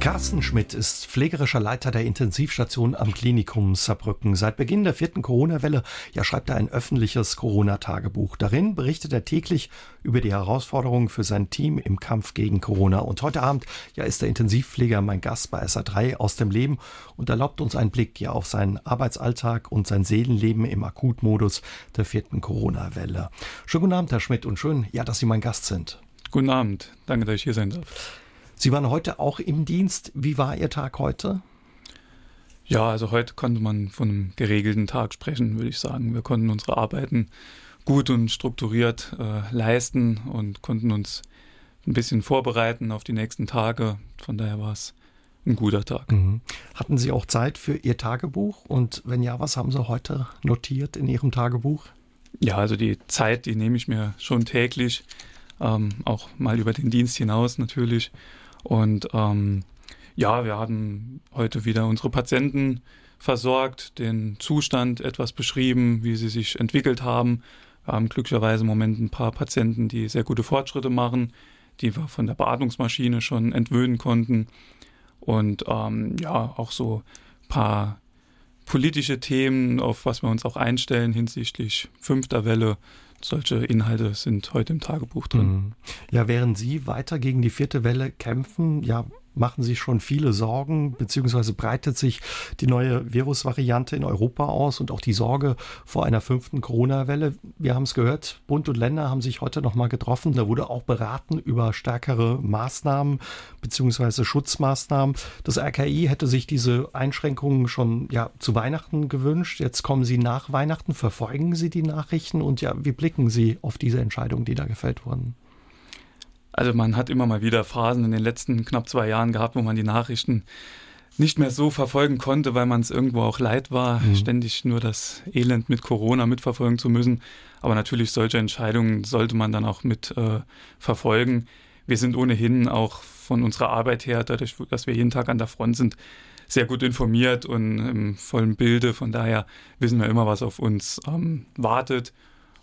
Carsten Schmidt ist pflegerischer Leiter der Intensivstation am Klinikum Saarbrücken. Seit Beginn der vierten Corona-Welle ja, schreibt er ein öffentliches Corona-Tagebuch. Darin berichtet er täglich über die Herausforderungen für sein Team im Kampf gegen Corona. Und heute Abend ja, ist der Intensivpfleger mein Gast bei SA3 aus dem Leben und erlaubt uns einen Blick ja, auf seinen Arbeitsalltag und sein Seelenleben im Akutmodus der vierten Corona-Welle. Schönen guten Abend, Herr Schmidt, und schön, ja, dass Sie mein Gast sind. Guten Abend. Danke, dass ich hier sein darf. Sie waren heute auch im Dienst. Wie war Ihr Tag heute? Ja, also heute konnte man von einem geregelten Tag sprechen, würde ich sagen. Wir konnten unsere Arbeiten gut und strukturiert äh, leisten und konnten uns ein bisschen vorbereiten auf die nächsten Tage. Von daher war es ein guter Tag. Mhm. Hatten Sie auch Zeit für Ihr Tagebuch? Und wenn ja, was haben Sie heute notiert in Ihrem Tagebuch? Ja, also die Zeit, die nehme ich mir schon täglich, ähm, auch mal über den Dienst hinaus natürlich. Und ähm, ja, wir haben heute wieder unsere Patienten versorgt, den Zustand etwas beschrieben, wie sie sich entwickelt haben. Wir haben glücklicherweise im Moment ein paar Patienten, die sehr gute Fortschritte machen, die wir von der Beatmungsmaschine schon entwöhnen konnten. Und ähm, ja, auch so ein paar politische Themen, auf was wir uns auch einstellen hinsichtlich fünfter Welle solche Inhalte sind heute im Tagebuch drin. Mhm. Ja, während Sie weiter gegen die vierte Welle kämpfen, ja, machen sich schon viele Sorgen, beziehungsweise breitet sich die neue Virusvariante in Europa aus und auch die Sorge vor einer fünften Corona-Welle. Wir haben es gehört, Bund und Länder haben sich heute nochmal getroffen. Da wurde auch beraten über stärkere Maßnahmen beziehungsweise Schutzmaßnahmen. Das RKI hätte sich diese Einschränkungen schon ja, zu Weihnachten gewünscht. Jetzt kommen sie nach Weihnachten. Verfolgen Sie die Nachrichten und ja, wie blicken Sie auf diese Entscheidungen, die da gefällt wurden? Also man hat immer mal wieder Phasen in den letzten knapp zwei Jahren gehabt, wo man die Nachrichten nicht mehr so verfolgen konnte, weil man es irgendwo auch leid war, mhm. ständig nur das Elend mit Corona mitverfolgen zu müssen. Aber natürlich solche Entscheidungen sollte man dann auch mit äh, verfolgen. Wir sind ohnehin auch von unserer Arbeit her, dadurch, dass wir jeden Tag an der Front sind, sehr gut informiert und im vollen Bilde. Von daher wissen wir immer, was auf uns ähm, wartet.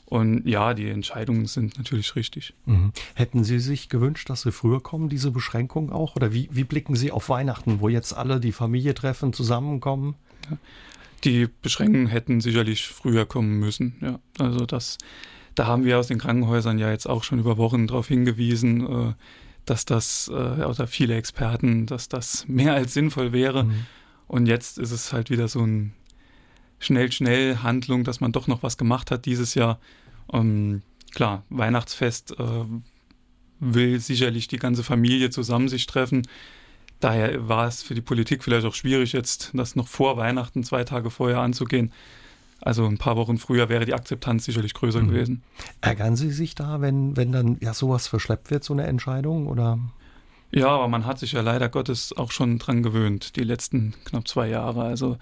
Und ja, die Entscheidungen sind natürlich richtig. Mhm. Hätten Sie sich gewünscht, dass Sie früher kommen, diese Beschränkungen auch? Oder wie, wie blicken Sie auf Weihnachten, wo jetzt alle die Familie treffen, zusammenkommen? Ja. Die Beschränkungen hätten sicherlich früher kommen müssen. Ja, also das, da haben wir aus den Krankenhäusern ja jetzt auch schon über Wochen darauf hingewiesen, äh, dass das, äh, oder viele Experten, dass das mehr als sinnvoll wäre. Mhm. Und jetzt ist es halt wieder so ein schnell, schnell Handlung, dass man doch noch was gemacht hat dieses Jahr. Ähm, klar, Weihnachtsfest äh, will sicherlich die ganze Familie zusammen sich treffen. Daher war es für die Politik vielleicht auch schwierig, jetzt das noch vor Weihnachten, zwei Tage vorher anzugehen. Also ein paar Wochen früher wäre die Akzeptanz sicherlich größer mhm. gewesen. Ärgern Sie sich da, wenn, wenn dann ja sowas verschleppt wird, so eine Entscheidung? Oder? Ja, aber man hat sich ja leider Gottes auch schon dran gewöhnt, die letzten knapp zwei Jahre. Also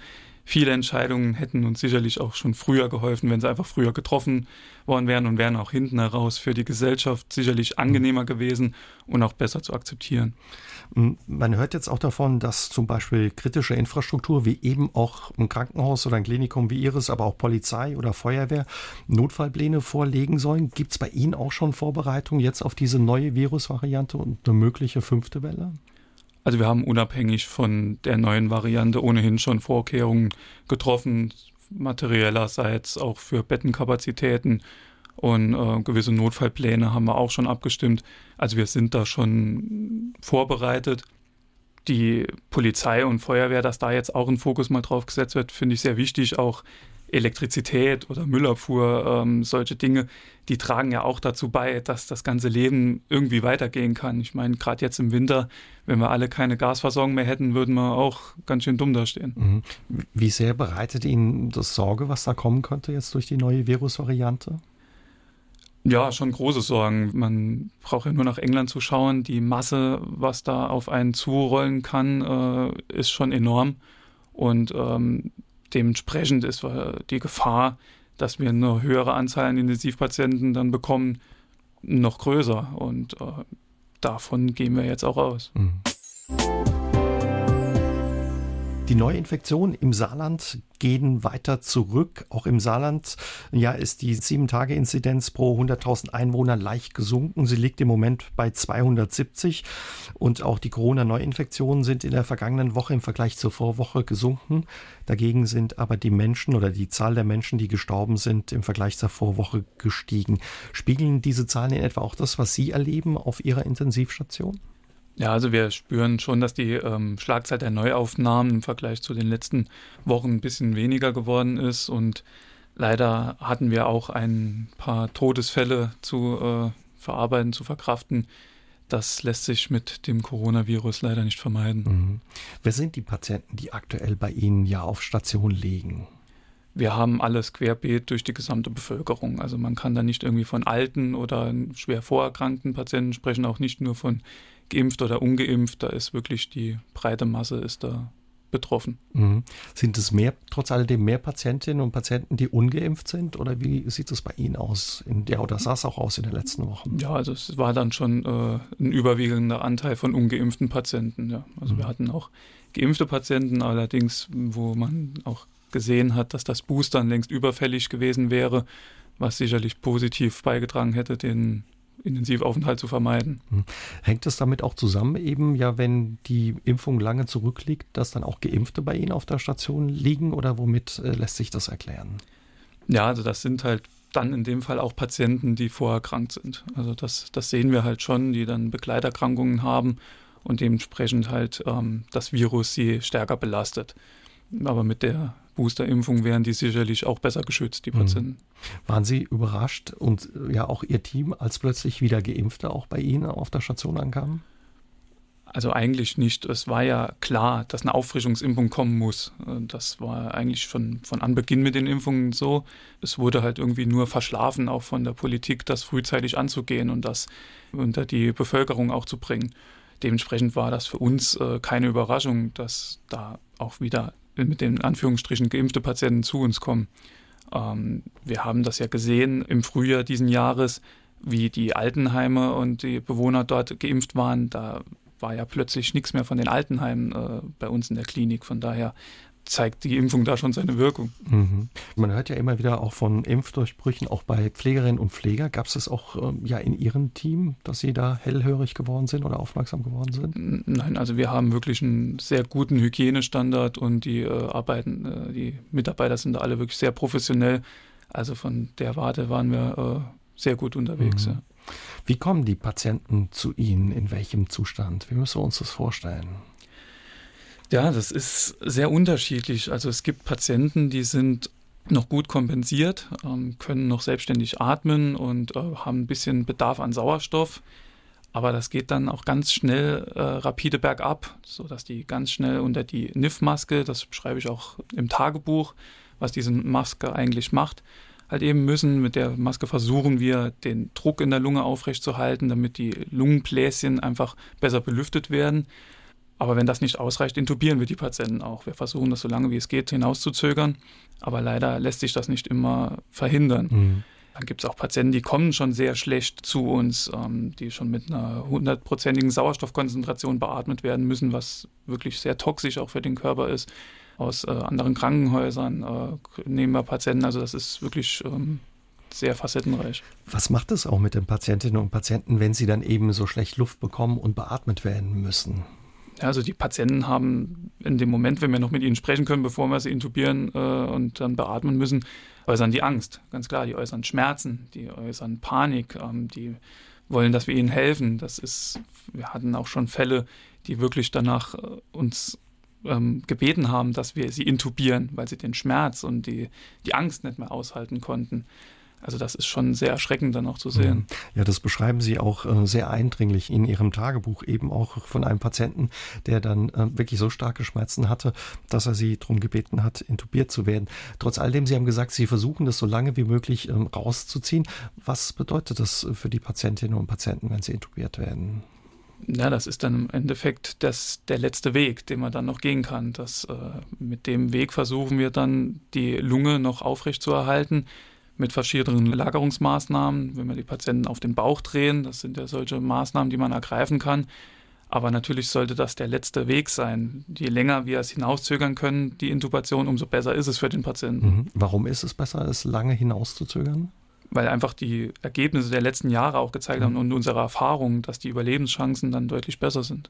viele Entscheidungen hätten uns sicherlich auch schon früher geholfen, wenn sie einfach früher getroffen worden wären und wären auch hinten heraus für die Gesellschaft sicherlich angenehmer gewesen und auch besser zu akzeptieren. Man hört jetzt auch davon, dass zum Beispiel kritische Infrastruktur wie eben auch ein Krankenhaus oder ein Klinikum wie Ihres, aber auch Polizei oder Feuerwehr Notfallpläne vorlegen sollen. Gibt es bei Ihnen auch schon Vorbereitungen jetzt auf diese neue Virusvariante und eine mögliche fünfte Welle? Also wir haben unabhängig von der neuen Variante ohnehin schon Vorkehrungen getroffen, materiellerseits auch für Bettenkapazitäten und äh, gewisse Notfallpläne haben wir auch schon abgestimmt. Also wir sind da schon vorbereitet. Die Polizei und Feuerwehr, dass da jetzt auch ein Fokus mal drauf gesetzt wird, finde ich sehr wichtig. Auch Elektrizität oder Müllabfuhr, ähm, solche Dinge, die tragen ja auch dazu bei, dass das ganze Leben irgendwie weitergehen kann. Ich meine, gerade jetzt im Winter, wenn wir alle keine Gasversorgung mehr hätten, würden wir auch ganz schön dumm dastehen. Mhm. Wie sehr bereitet Ihnen das Sorge, was da kommen könnte jetzt durch die neue Virusvariante? Ja, schon große Sorgen. Man braucht ja nur nach England zu schauen. Die Masse, was da auf einen zurollen kann, äh, ist schon enorm. Und ähm, dementsprechend ist die Gefahr, dass wir eine höhere Anzahl an Intensivpatienten dann bekommen, noch größer. Und äh, davon gehen wir jetzt auch aus. Mhm. Die Neuinfektionen im Saarland gehen weiter zurück. Auch im Saarland ja, ist die 7-Tage-Inzidenz pro 100.000 Einwohner leicht gesunken. Sie liegt im Moment bei 270. Und auch die Corona-Neuinfektionen sind in der vergangenen Woche im Vergleich zur Vorwoche gesunken. Dagegen sind aber die Menschen oder die Zahl der Menschen, die gestorben sind, im Vergleich zur Vorwoche gestiegen. Spiegeln diese Zahlen in etwa auch das, was Sie erleben auf Ihrer Intensivstation? Ja, also wir spüren schon, dass die ähm, Schlagzahl der Neuaufnahmen im Vergleich zu den letzten Wochen ein bisschen weniger geworden ist und leider hatten wir auch ein paar Todesfälle zu äh, verarbeiten, zu verkraften. Das lässt sich mit dem Coronavirus leider nicht vermeiden. Mhm. Wer sind die Patienten, die aktuell bei Ihnen ja auf Station liegen? Wir haben alles querbeet durch die gesamte Bevölkerung. Also man kann da nicht irgendwie von alten oder schwer vorerkrankten Patienten sprechen, auch nicht nur von geimpft oder ungeimpft. Da ist wirklich die breite Masse ist da betroffen. Mhm. Sind es mehr, trotz alledem mehr Patientinnen und Patienten, die ungeimpft sind? Oder wie sieht es bei Ihnen aus? In der, oder sah es auch aus in den letzten Wochen? Ja, also es war dann schon äh, ein überwiegender Anteil von ungeimpften Patienten. Ja. Also mhm. wir hatten auch geimpfte Patienten, allerdings, wo man auch gesehen hat, dass das Boostern längst überfällig gewesen wäre, was sicherlich positiv beigetragen hätte, den Intensivaufenthalt zu vermeiden. Hm. Hängt es damit auch zusammen, eben ja, wenn die Impfung lange zurückliegt, dass dann auch Geimpfte bei Ihnen auf der Station liegen oder womit äh, lässt sich das erklären? Ja, also das sind halt dann in dem Fall auch Patienten, die vorher krank sind. Also das, das sehen wir halt schon, die dann Begleiterkrankungen haben und dementsprechend halt ähm, das Virus sie stärker belastet. Aber mit der Boosterimpfung wären die sicherlich auch besser geschützt, die mhm. Patienten. Waren Sie überrascht und ja auch Ihr Team, als plötzlich wieder Geimpfte auch bei Ihnen auf der Station ankamen? Also eigentlich nicht. Es war ja klar, dass eine Auffrischungsimpfung kommen muss. Das war eigentlich schon von Anbeginn mit den Impfungen so. Es wurde halt irgendwie nur verschlafen, auch von der Politik, das frühzeitig anzugehen und das unter die Bevölkerung auch zu bringen. Dementsprechend war das für uns äh, keine Überraschung, dass da auch wieder mit den Anführungsstrichen geimpfte Patienten zu uns kommen. Ähm, wir haben das ja gesehen im Frühjahr diesen Jahres, wie die Altenheime und die Bewohner dort geimpft waren. Da war ja plötzlich nichts mehr von den Altenheimen äh, bei uns in der Klinik. Von daher zeigt die Impfung da schon seine Wirkung. Mhm. Man hört ja immer wieder auch von Impfdurchbrüchen, auch bei Pflegerinnen und Pfleger. Gab es das auch ähm, ja in Ihrem Team, dass Sie da hellhörig geworden sind oder aufmerksam geworden sind? Nein, also wir haben wirklich einen sehr guten Hygienestandard und die äh, arbeiten, äh, die Mitarbeiter sind da alle wirklich sehr professionell. Also von der Warte waren wir äh, sehr gut unterwegs. Mhm. Ja. Wie kommen die Patienten zu Ihnen? In welchem Zustand? Wie müssen wir uns das vorstellen? Ja, das ist sehr unterschiedlich. Also es gibt Patienten, die sind noch gut kompensiert, ähm, können noch selbstständig atmen und äh, haben ein bisschen Bedarf an Sauerstoff. Aber das geht dann auch ganz schnell äh, rapide bergab, sodass die ganz schnell unter die NIF-Maske, das beschreibe ich auch im Tagebuch, was diese Maske eigentlich macht, halt eben müssen. Mit der Maske versuchen wir, den Druck in der Lunge aufrechtzuerhalten, damit die Lungenbläschen einfach besser belüftet werden. Aber wenn das nicht ausreicht, intubieren wir die Patienten auch. Wir versuchen das so lange wie es geht hinauszuzögern, aber leider lässt sich das nicht immer verhindern. Mhm. Dann gibt es auch Patienten, die kommen schon sehr schlecht zu uns, ähm, die schon mit einer hundertprozentigen Sauerstoffkonzentration beatmet werden müssen, was wirklich sehr toxisch auch für den Körper ist. Aus äh, anderen Krankenhäusern äh, nehmen wir Patienten, also das ist wirklich ähm, sehr facettenreich. Was macht es auch mit den Patientinnen und Patienten, wenn sie dann eben so schlecht Luft bekommen und beatmet werden müssen? Also die Patienten haben in dem Moment, wenn wir noch mit ihnen sprechen können, bevor wir sie intubieren äh, und dann beatmen müssen, äußern die Angst. Ganz klar, die äußern Schmerzen, die äußern Panik, ähm, die wollen, dass wir ihnen helfen. Das ist, wir hatten auch schon Fälle, die wirklich danach äh, uns ähm, gebeten haben, dass wir sie intubieren, weil sie den Schmerz und die, die Angst nicht mehr aushalten konnten. Also das ist schon sehr erschreckend dann auch zu sehen. Ja, das beschreiben Sie auch äh, sehr eindringlich in Ihrem Tagebuch, eben auch von einem Patienten, der dann äh, wirklich so starke Schmerzen hatte, dass er Sie darum gebeten hat, intubiert zu werden. Trotz alledem, Sie haben gesagt, Sie versuchen das so lange wie möglich ähm, rauszuziehen. Was bedeutet das für die Patientinnen und Patienten, wenn sie intubiert werden? Ja, das ist dann im Endeffekt das, der letzte Weg, den man dann noch gehen kann. Das, äh, mit dem Weg versuchen wir dann, die Lunge noch aufrecht zu erhalten mit verschiedenen Lagerungsmaßnahmen, wenn wir die Patienten auf den Bauch drehen. Das sind ja solche Maßnahmen, die man ergreifen kann. Aber natürlich sollte das der letzte Weg sein. Je länger wir es hinauszögern können, die Intubation, umso besser ist es für den Patienten. Mhm. Warum ist es besser, es lange hinauszuzögern? Weil einfach die Ergebnisse der letzten Jahre auch gezeigt mhm. haben und unsere Erfahrung, dass die Überlebenschancen dann deutlich besser sind.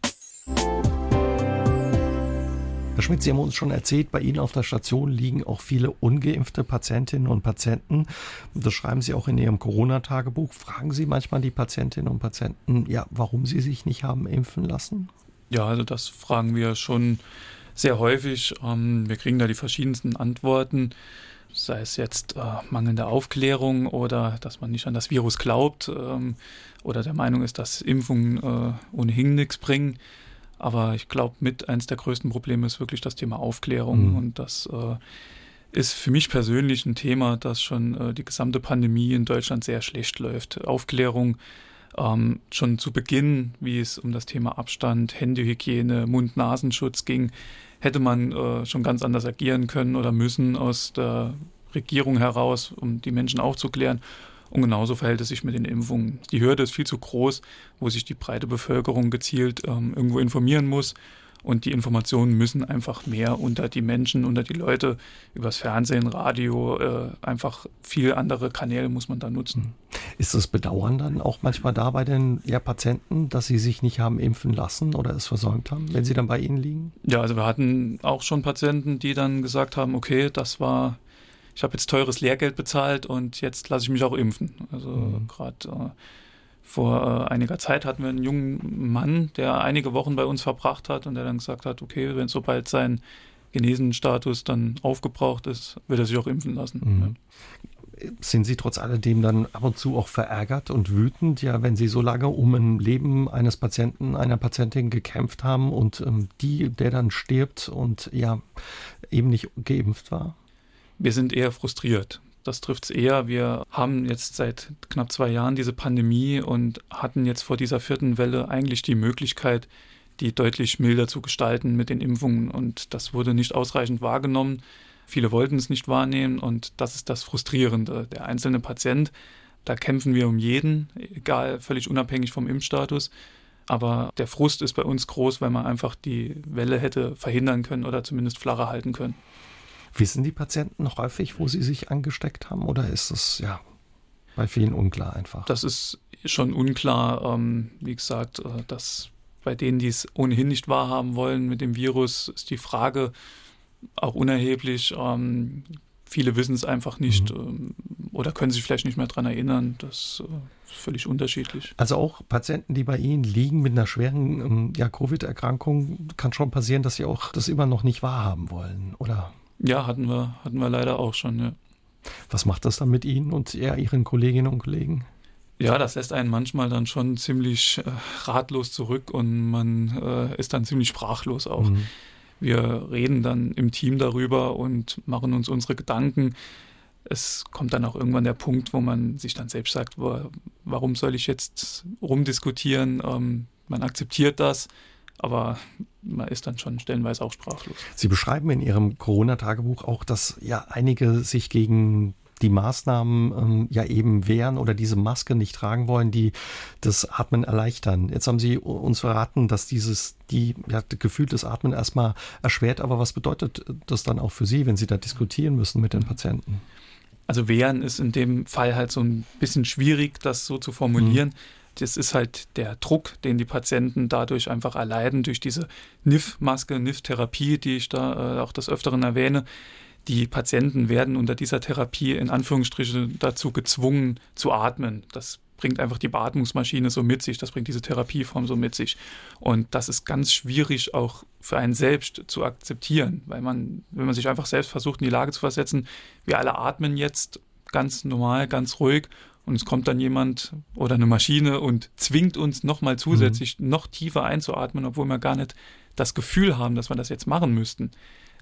Herr Schmidt, Sie haben uns schon erzählt, bei Ihnen auf der Station liegen auch viele ungeimpfte Patientinnen und Patienten. Das schreiben Sie auch in Ihrem Corona-Tagebuch. Fragen Sie manchmal die Patientinnen und Patienten, ja, warum sie sich nicht haben impfen lassen? Ja, also das fragen wir schon sehr häufig. Ähm, wir kriegen da die verschiedensten Antworten sei es jetzt äh, mangelnde Aufklärung oder dass man nicht an das Virus glaubt ähm, oder der Meinung ist, dass Impfungen äh, ohnehin nichts bringen. Aber ich glaube, mit eins der größten Probleme ist wirklich das Thema Aufklärung. Mhm. Und das äh, ist für mich persönlich ein Thema, das schon äh, die gesamte Pandemie in Deutschland sehr schlecht läuft. Aufklärung ähm, schon zu Beginn, wie es um das Thema Abstand, Händehygiene, Mund-Nasenschutz ging, hätte man äh, schon ganz anders agieren können oder müssen aus der Regierung heraus, um die Menschen aufzuklären. Und genauso verhält es sich mit den Impfungen. Die Hürde ist viel zu groß, wo sich die breite Bevölkerung gezielt ähm, irgendwo informieren muss. Und die Informationen müssen einfach mehr unter die Menschen, unter die Leute, übers Fernsehen, Radio, äh, einfach viel andere Kanäle muss man da nutzen. Hm. Ist das Bedauern dann auch manchmal da bei den ja, Patienten, dass sie sich nicht haben impfen lassen oder es versäumt haben, wenn sie dann bei Ihnen liegen? Ja, also wir hatten auch schon Patienten, die dann gesagt haben, okay, das war ich habe jetzt teures Lehrgeld bezahlt und jetzt lasse ich mich auch impfen. Also mhm. gerade äh, vor äh, einiger Zeit hatten wir einen jungen Mann, der einige Wochen bei uns verbracht hat und der dann gesagt hat, okay, wenn sobald sein Genesenstatus dann aufgebraucht ist, wird er sich auch impfen lassen. Mhm. Ja. Sind Sie trotz alledem dann ab und zu auch verärgert und wütend, ja, wenn Sie so lange um ein Leben eines Patienten, einer Patientin gekämpft haben und ähm, die, der dann stirbt und ja eben nicht geimpft war? Wir sind eher frustriert. Das trifft es eher. Wir haben jetzt seit knapp zwei Jahren diese Pandemie und hatten jetzt vor dieser vierten Welle eigentlich die Möglichkeit, die deutlich milder zu gestalten mit den Impfungen. Und das wurde nicht ausreichend wahrgenommen. Viele wollten es nicht wahrnehmen und das ist das Frustrierende. Der einzelne Patient, da kämpfen wir um jeden, egal, völlig unabhängig vom Impfstatus. Aber der Frust ist bei uns groß, weil man einfach die Welle hätte verhindern können oder zumindest flacher halten können. Wissen die Patienten häufig, wo sie sich angesteckt haben oder ist das ja bei vielen unklar einfach? Das ist schon unklar. Ähm, wie gesagt, äh, dass bei denen, die es ohnehin nicht wahrhaben wollen mit dem Virus, ist die Frage auch unerheblich. Ähm, viele wissen es einfach nicht mhm. ähm, oder können sich vielleicht nicht mehr daran erinnern. Das äh, ist völlig unterschiedlich. Also auch Patienten, die bei Ihnen liegen mit einer schweren ähm, ja, Covid-Erkrankung, kann schon passieren, dass sie auch das immer noch nicht wahrhaben wollen, oder? Ja, hatten wir, hatten wir leider auch schon, ja. Was macht das dann mit Ihnen und ja, Ihren Kolleginnen und Kollegen? Ja, das lässt einen manchmal dann schon ziemlich äh, ratlos zurück und man äh, ist dann ziemlich sprachlos auch. Mhm. Wir reden dann im Team darüber und machen uns unsere Gedanken. Es kommt dann auch irgendwann der Punkt, wo man sich dann selbst sagt, warum soll ich jetzt rumdiskutieren? Ähm, man akzeptiert das aber man ist dann schon stellenweise auch sprachlos. Sie beschreiben in Ihrem Corona-Tagebuch auch, dass ja einige sich gegen die Maßnahmen ähm, ja eben wehren oder diese Maske nicht tragen wollen, die das Atmen erleichtern. Jetzt haben Sie uns verraten, dass dieses, die, ja, Gefühl des Atmen erstmal erschwert, aber was bedeutet das dann auch für Sie, wenn Sie da diskutieren müssen mit den Patienten? Also wehren ist in dem Fall halt so ein bisschen schwierig, das so zu formulieren. Mhm das ist halt der Druck, den die Patienten dadurch einfach erleiden, durch diese NIF-Maske, NIF-Therapie, die ich da äh, auch des Öfteren erwähne. Die Patienten werden unter dieser Therapie in Anführungsstrichen dazu gezwungen zu atmen. Das bringt einfach die Beatmungsmaschine so mit sich, das bringt diese Therapieform so mit sich. Und das ist ganz schwierig auch für einen selbst zu akzeptieren, weil man, wenn man sich einfach selbst versucht, in die Lage zu versetzen, wir alle atmen jetzt ganz normal, ganz ruhig und es kommt dann jemand oder eine Maschine und zwingt uns nochmal zusätzlich mhm. noch tiefer einzuatmen, obwohl wir gar nicht das Gefühl haben, dass wir das jetzt machen müssten.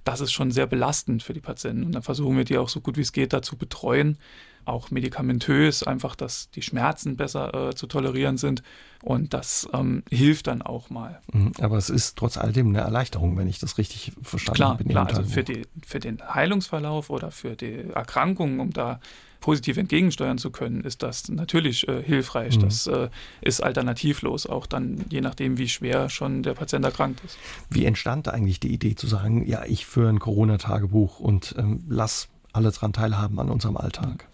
Das ist schon sehr belastend für die Patienten. Und dann versuchen wir die auch so gut wie es geht dazu betreuen, auch medikamentös, einfach, dass die Schmerzen besser äh, zu tolerieren sind. Und das ähm, hilft dann auch mal. Mhm. Aber es ist trotz alledem eine Erleichterung, wenn ich das richtig verstanden klar, habe. Klar, also für, die, für den Heilungsverlauf oder für die Erkrankung, um da positiv entgegensteuern zu können, ist das natürlich äh, hilfreich. Mhm. Das äh, ist alternativlos, auch dann je nachdem, wie schwer schon der Patient erkrankt ist. Wie entstand eigentlich die Idee zu sagen, ja, ich führe ein Corona-Tagebuch und ähm, lass alle daran teilhaben an unserem Alltag?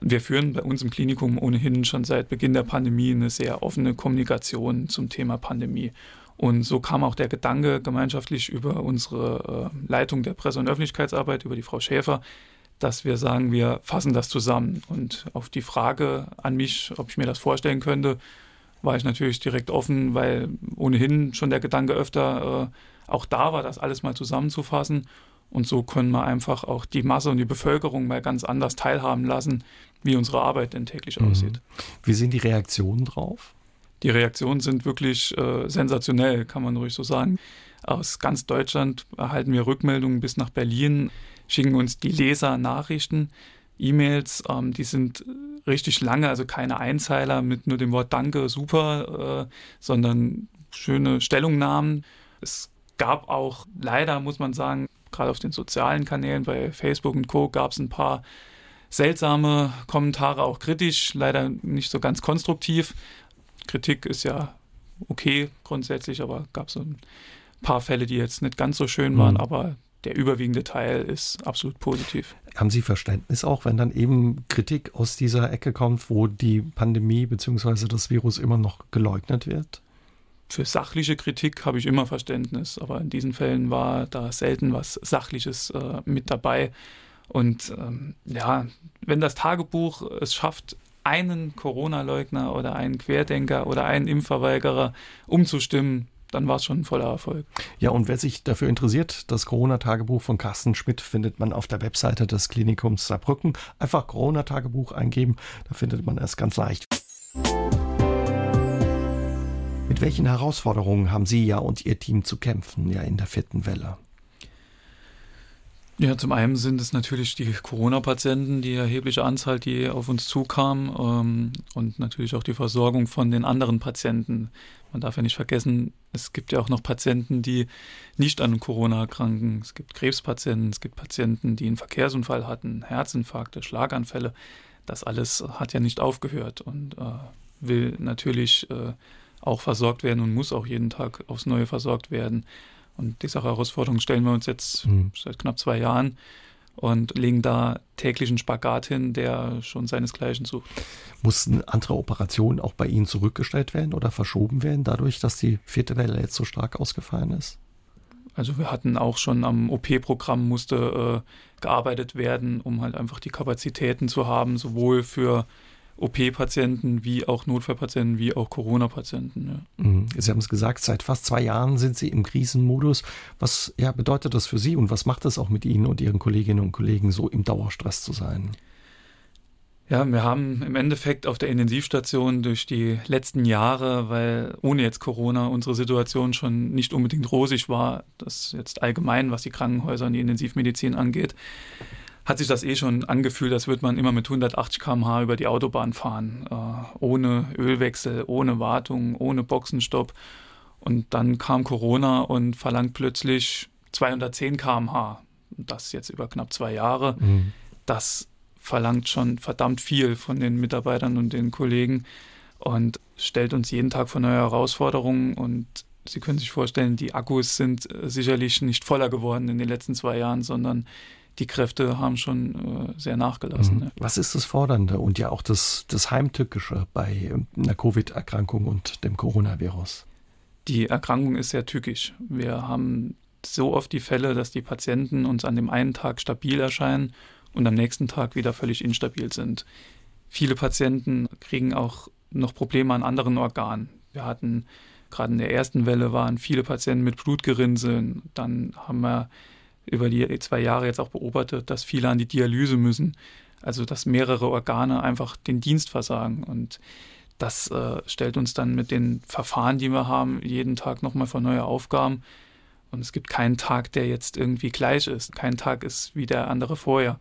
Wir führen bei uns im Klinikum ohnehin schon seit Beginn der Pandemie eine sehr offene Kommunikation zum Thema Pandemie. Und so kam auch der Gedanke gemeinschaftlich über unsere äh, Leitung der Presse- und Öffentlichkeitsarbeit, über die Frau Schäfer, dass wir sagen, wir fassen das zusammen. Und auf die Frage an mich, ob ich mir das vorstellen könnte, war ich natürlich direkt offen, weil ohnehin schon der Gedanke öfter äh, auch da war, das alles mal zusammenzufassen. Und so können wir einfach auch die Masse und die Bevölkerung mal ganz anders teilhaben lassen, wie unsere Arbeit denn täglich mhm. aussieht. Wie sind die Reaktionen drauf? Die Reaktionen sind wirklich äh, sensationell, kann man ruhig so sagen. Aus ganz Deutschland erhalten wir Rückmeldungen bis nach Berlin, schicken uns die Leser Nachrichten, E-Mails, ähm, die sind richtig lange, also keine Einzeiler mit nur dem Wort Danke, super, äh, sondern schöne Stellungnahmen. Es gab auch leider, muss man sagen, gerade auf den sozialen Kanälen bei Facebook und Co. gab es ein paar seltsame Kommentare, auch kritisch, leider nicht so ganz konstruktiv. Kritik ist ja okay grundsätzlich, aber gab so ein paar Fälle, die jetzt nicht ganz so schön waren, mhm. aber der überwiegende Teil ist absolut positiv. Haben Sie Verständnis auch, wenn dann eben Kritik aus dieser Ecke kommt, wo die Pandemie bzw. das Virus immer noch geleugnet wird? Für sachliche Kritik habe ich immer Verständnis, aber in diesen Fällen war da selten was Sachliches äh, mit dabei. Und ähm, ja, wenn das Tagebuch es schafft, einen Corona-Leugner oder einen Querdenker oder einen Impfverweigerer umzustimmen, dann war es schon ein voller Erfolg. Ja, und wer sich dafür interessiert, das Corona-Tagebuch von Carsten Schmidt findet man auf der Webseite des Klinikums Saarbrücken. Einfach Corona-Tagebuch eingeben, da findet man es ganz leicht. Mit welchen Herausforderungen haben Sie ja und Ihr Team zu kämpfen, ja in der vierten Welle? Ja, zum einen sind es natürlich die Corona-Patienten, die erhebliche Anzahl, die auf uns zukam ähm, und natürlich auch die Versorgung von den anderen Patienten. Man darf ja nicht vergessen, es gibt ja auch noch Patienten, die nicht an Corona erkranken. Es gibt Krebspatienten, es gibt Patienten, die einen Verkehrsunfall hatten, Herzinfarkte, Schlaganfälle. Das alles hat ja nicht aufgehört und äh, will natürlich äh, auch versorgt werden und muss auch jeden Tag aufs Neue versorgt werden. Und diese Herausforderung stellen wir uns jetzt mhm. seit knapp zwei Jahren und legen da täglichen Spagat hin, der schon seinesgleichen sucht. Mussten andere Operationen auch bei Ihnen zurückgestellt werden oder verschoben werden, dadurch, dass die vierte Welle jetzt so stark ausgefallen ist? Also wir hatten auch schon am OP-Programm musste äh, gearbeitet werden, um halt einfach die Kapazitäten zu haben, sowohl für OP-Patienten wie auch Notfallpatienten wie auch Corona-Patienten. Ja. Mhm. Sie haben es gesagt, seit fast zwei Jahren sind Sie im Krisenmodus. Was ja, bedeutet das für Sie und was macht es auch mit Ihnen und Ihren Kolleginnen und Kollegen so im Dauerstress zu sein? Ja, wir haben im Endeffekt auf der Intensivstation durch die letzten Jahre, weil ohne jetzt Corona unsere Situation schon nicht unbedingt rosig war, das jetzt allgemein, was die Krankenhäuser und die Intensivmedizin angeht, hat sich das eh schon angefühlt, als würde man immer mit 180 km/h über die Autobahn fahren, äh, ohne Ölwechsel, ohne Wartung, ohne Boxenstopp. Und dann kam Corona und verlangt plötzlich 210 km/h. Das jetzt über knapp zwei Jahre. Mhm. Das verlangt schon verdammt viel von den Mitarbeitern und den Kollegen und stellt uns jeden Tag vor neue Herausforderungen. Und Sie können sich vorstellen, die Akkus sind äh, sicherlich nicht voller geworden in den letzten zwei Jahren, sondern die Kräfte haben schon äh, sehr nachgelassen. Mhm. Was ist das Fordernde und ja auch das, das Heimtückische bei einer Covid-Erkrankung und dem Coronavirus? Die Erkrankung ist sehr tückisch. Wir haben so oft die Fälle, dass die Patienten uns an dem einen Tag stabil erscheinen und am nächsten Tag wieder völlig instabil sind. Viele Patienten kriegen auch noch Probleme an anderen Organen. Wir hatten gerade in der ersten Welle waren viele Patienten mit Blutgerinnseln. Dann haben wir über die zwei Jahre jetzt auch beobachtet, dass viele an die Dialyse müssen. Also dass mehrere Organe einfach den Dienst versagen. Und das äh, stellt uns dann mit den Verfahren, die wir haben, jeden Tag nochmal vor neue Aufgaben. Und es gibt keinen Tag, der jetzt irgendwie gleich ist. Kein Tag ist wie der andere vorher.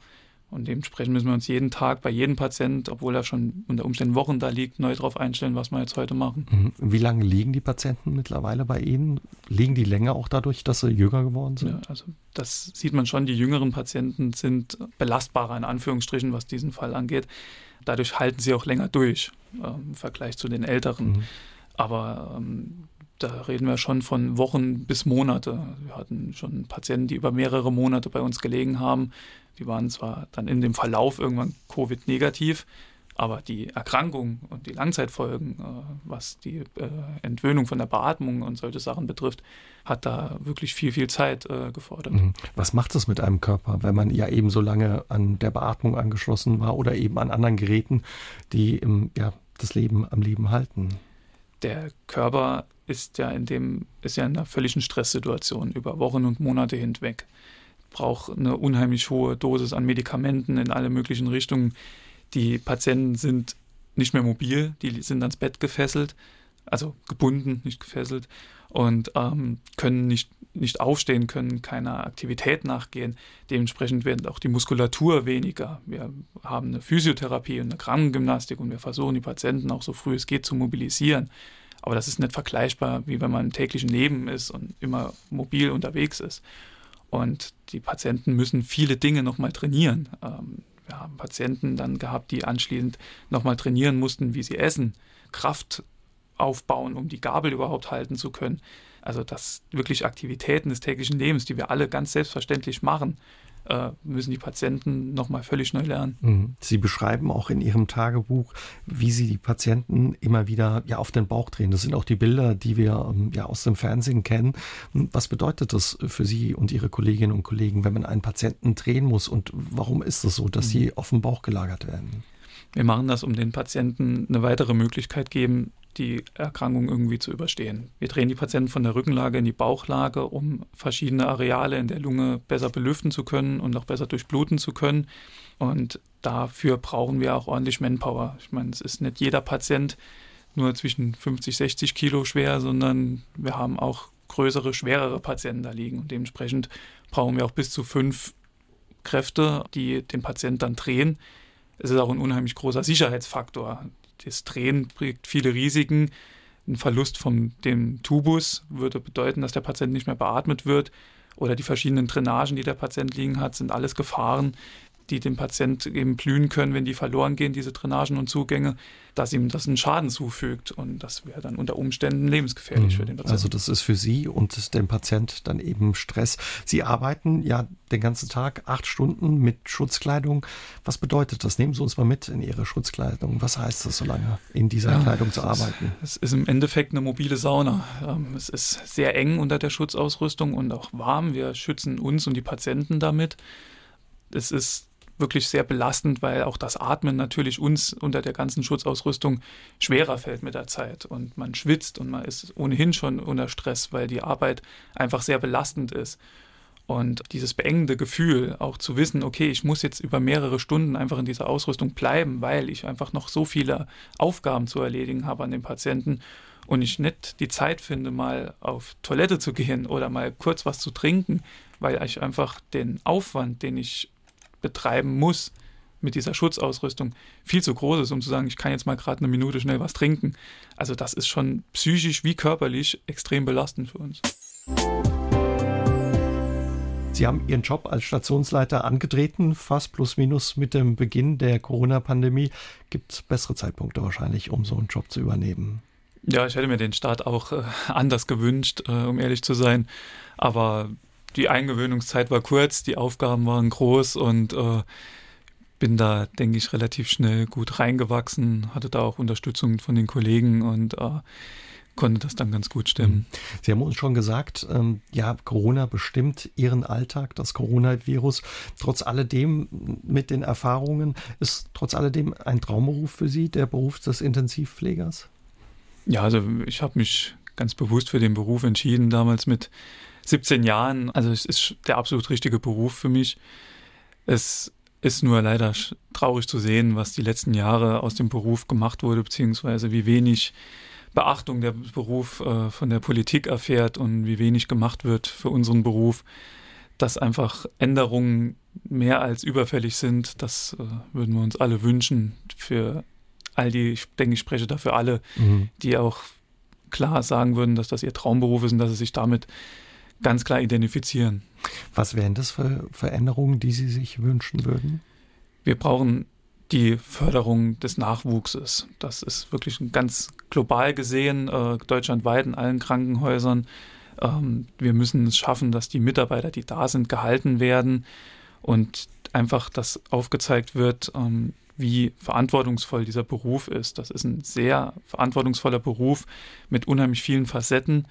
Und dementsprechend müssen wir uns jeden Tag bei jedem Patient, obwohl er schon unter Umständen Wochen da liegt, neu darauf einstellen, was wir jetzt heute machen. Mhm. Wie lange liegen die Patienten mittlerweile bei Ihnen? Liegen die länger auch dadurch, dass sie jünger geworden sind? Ja, also das sieht man schon. Die jüngeren Patienten sind belastbarer in Anführungsstrichen, was diesen Fall angeht. Dadurch halten sie auch länger durch äh, im Vergleich zu den älteren. Mhm. Aber ähm, da reden wir schon von Wochen bis Monate. Wir hatten schon Patienten, die über mehrere Monate bei uns gelegen haben. Die waren zwar dann in dem Verlauf irgendwann Covid-negativ, aber die Erkrankung und die Langzeitfolgen, äh, was die äh, Entwöhnung von der Beatmung und solche Sachen betrifft, hat da wirklich viel, viel Zeit äh, gefordert. Mhm. Was macht es mit einem Körper, wenn man ja eben so lange an der Beatmung angeschlossen war oder eben an anderen Geräten, die im, ja, das Leben am Leben halten? Der Körper ist ja in dem, ist ja in einer völligen Stresssituation über Wochen und Monate hinweg. Braucht eine unheimlich hohe Dosis an Medikamenten in alle möglichen Richtungen. Die Patienten sind nicht mehr mobil, die sind ans Bett gefesselt, also gebunden, nicht gefesselt und ähm, können nicht, nicht aufstehen, können keiner Aktivität nachgehen. Dementsprechend wird auch die Muskulatur weniger. Wir haben eine Physiotherapie und eine Krankengymnastik und wir versuchen die Patienten auch so früh es geht zu mobilisieren. Aber das ist nicht vergleichbar, wie wenn man im täglichen Leben ist und immer mobil unterwegs ist. Und die Patienten müssen viele Dinge nochmal trainieren. Ähm, wir haben Patienten dann gehabt, die anschließend nochmal trainieren mussten, wie sie essen, Kraft aufbauen, um die Gabel überhaupt halten zu können. Also das wirklich Aktivitäten des täglichen Lebens, die wir alle ganz selbstverständlich machen, äh, müssen die Patienten nochmal völlig neu lernen. Mhm. Sie beschreiben auch in Ihrem Tagebuch, wie Sie die Patienten immer wieder ja, auf den Bauch drehen. Das sind auch die Bilder, die wir ähm, ja aus dem Fernsehen kennen. Hm, was bedeutet das für Sie und Ihre Kolleginnen und Kollegen, wenn man einen Patienten drehen muss? Und warum ist es so, dass mhm. sie auf den Bauch gelagert werden? Wir machen das, um den Patienten eine weitere Möglichkeit geben, die Erkrankung irgendwie zu überstehen. Wir drehen die Patienten von der Rückenlage in die Bauchlage, um verschiedene Areale in der Lunge besser belüften zu können und auch besser durchbluten zu können. Und dafür brauchen wir auch ordentlich Manpower. Ich meine, es ist nicht jeder Patient nur zwischen 50, 60 Kilo schwer, sondern wir haben auch größere, schwerere Patienten da liegen. Und dementsprechend brauchen wir auch bis zu fünf Kräfte, die den Patienten dann drehen. Es ist auch ein unheimlich großer Sicherheitsfaktor das Drehen bringt viele Risiken. Ein Verlust von dem Tubus würde bedeuten, dass der Patient nicht mehr beatmet wird. Oder die verschiedenen Drainagen, die der Patient liegen hat, sind alles Gefahren, die dem Patient eben blühen können, wenn die verloren gehen, diese Drainagen und Zugänge, dass ihm das einen Schaden zufügt. Und das wäre dann unter Umständen lebensgefährlich mhm. für den Patienten. Also das ist für Sie und den Patient dann eben Stress. Sie arbeiten ja den ganzen Tag acht Stunden mit Schutzkleidung. Was bedeutet das? Nehmen Sie uns mal mit in Ihre Schutzkleidung. Was heißt das, so lange in dieser ja, Kleidung zu arbeiten? Es ist im Endeffekt eine mobile Sauna. Ähm, es ist sehr eng unter der Schutzausrüstung und auch warm. Wir schützen uns und die Patienten damit. Es ist wirklich sehr belastend, weil auch das Atmen natürlich uns unter der ganzen Schutzausrüstung schwerer fällt mit der Zeit. Und man schwitzt und man ist ohnehin schon unter Stress, weil die Arbeit einfach sehr belastend ist. Und dieses beengende Gefühl, auch zu wissen, okay, ich muss jetzt über mehrere Stunden einfach in dieser Ausrüstung bleiben, weil ich einfach noch so viele Aufgaben zu erledigen habe an den Patienten und ich nicht die Zeit finde, mal auf Toilette zu gehen oder mal kurz was zu trinken, weil ich einfach den Aufwand, den ich betreiben muss mit dieser Schutzausrüstung viel zu groß ist, um zu sagen, ich kann jetzt mal gerade eine Minute schnell was trinken. Also das ist schon psychisch wie körperlich extrem belastend für uns. Sie haben Ihren Job als Stationsleiter angetreten, fast plus minus mit dem Beginn der Corona-Pandemie. Gibt es bessere Zeitpunkte wahrscheinlich, um so einen Job zu übernehmen? Ja, ich hätte mir den Start auch äh, anders gewünscht, äh, um ehrlich zu sein. Aber die Eingewöhnungszeit war kurz, die Aufgaben waren groß und äh, bin da, denke ich, relativ schnell gut reingewachsen, hatte da auch Unterstützung von den Kollegen und äh, konnte das dann ganz gut stemmen. Mhm. Sie haben uns schon gesagt, ähm, ja, Corona bestimmt Ihren Alltag, das Coronavirus. Trotz alledem, mit den Erfahrungen, ist trotz alledem ein Traumberuf für Sie, der Beruf des Intensivpflegers? Ja, also ich habe mich ganz bewusst für den Beruf entschieden, damals mit 17 Jahren. Also es ist der absolut richtige Beruf für mich. Es ist nur leider traurig zu sehen, was die letzten Jahre aus dem Beruf gemacht wurde, beziehungsweise wie wenig Beachtung der Beruf äh, von der Politik erfährt und wie wenig gemacht wird für unseren Beruf, dass einfach Änderungen mehr als überfällig sind. Das äh, würden wir uns alle wünschen für all die, ich denke, ich spreche dafür alle, mhm. die auch klar sagen würden, dass das ihr Traumberuf ist und dass sie sich damit ganz klar identifizieren. Was wären das für Veränderungen, die Sie sich wünschen würden? Wir brauchen die Förderung des Nachwuchses. Das ist wirklich ganz global gesehen, äh, deutschlandweit in allen Krankenhäusern. Ähm, wir müssen es schaffen, dass die Mitarbeiter, die da sind, gehalten werden und einfach, dass aufgezeigt wird, ähm, wie verantwortungsvoll dieser Beruf ist. Das ist ein sehr verantwortungsvoller Beruf mit unheimlich vielen Facetten.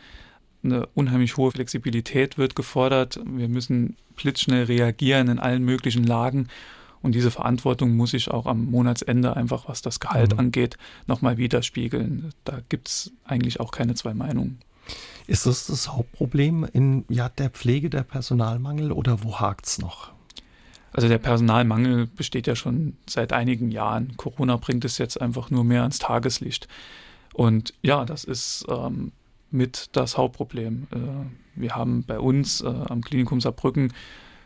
Eine unheimlich hohe Flexibilität wird gefordert. Wir müssen blitzschnell reagieren in allen möglichen Lagen. Und diese Verantwortung muss sich auch am Monatsende einfach, was das Gehalt mhm. angeht, nochmal widerspiegeln. Da gibt es eigentlich auch keine zwei Meinungen. Ist das das Hauptproblem in ja, der Pflege, der Personalmangel oder wo hakt es noch? Also der Personalmangel besteht ja schon seit einigen Jahren. Corona bringt es jetzt einfach nur mehr ans Tageslicht. Und ja, das ist ähm, mit das Hauptproblem. Äh, wir haben bei uns äh, am Klinikum Saarbrücken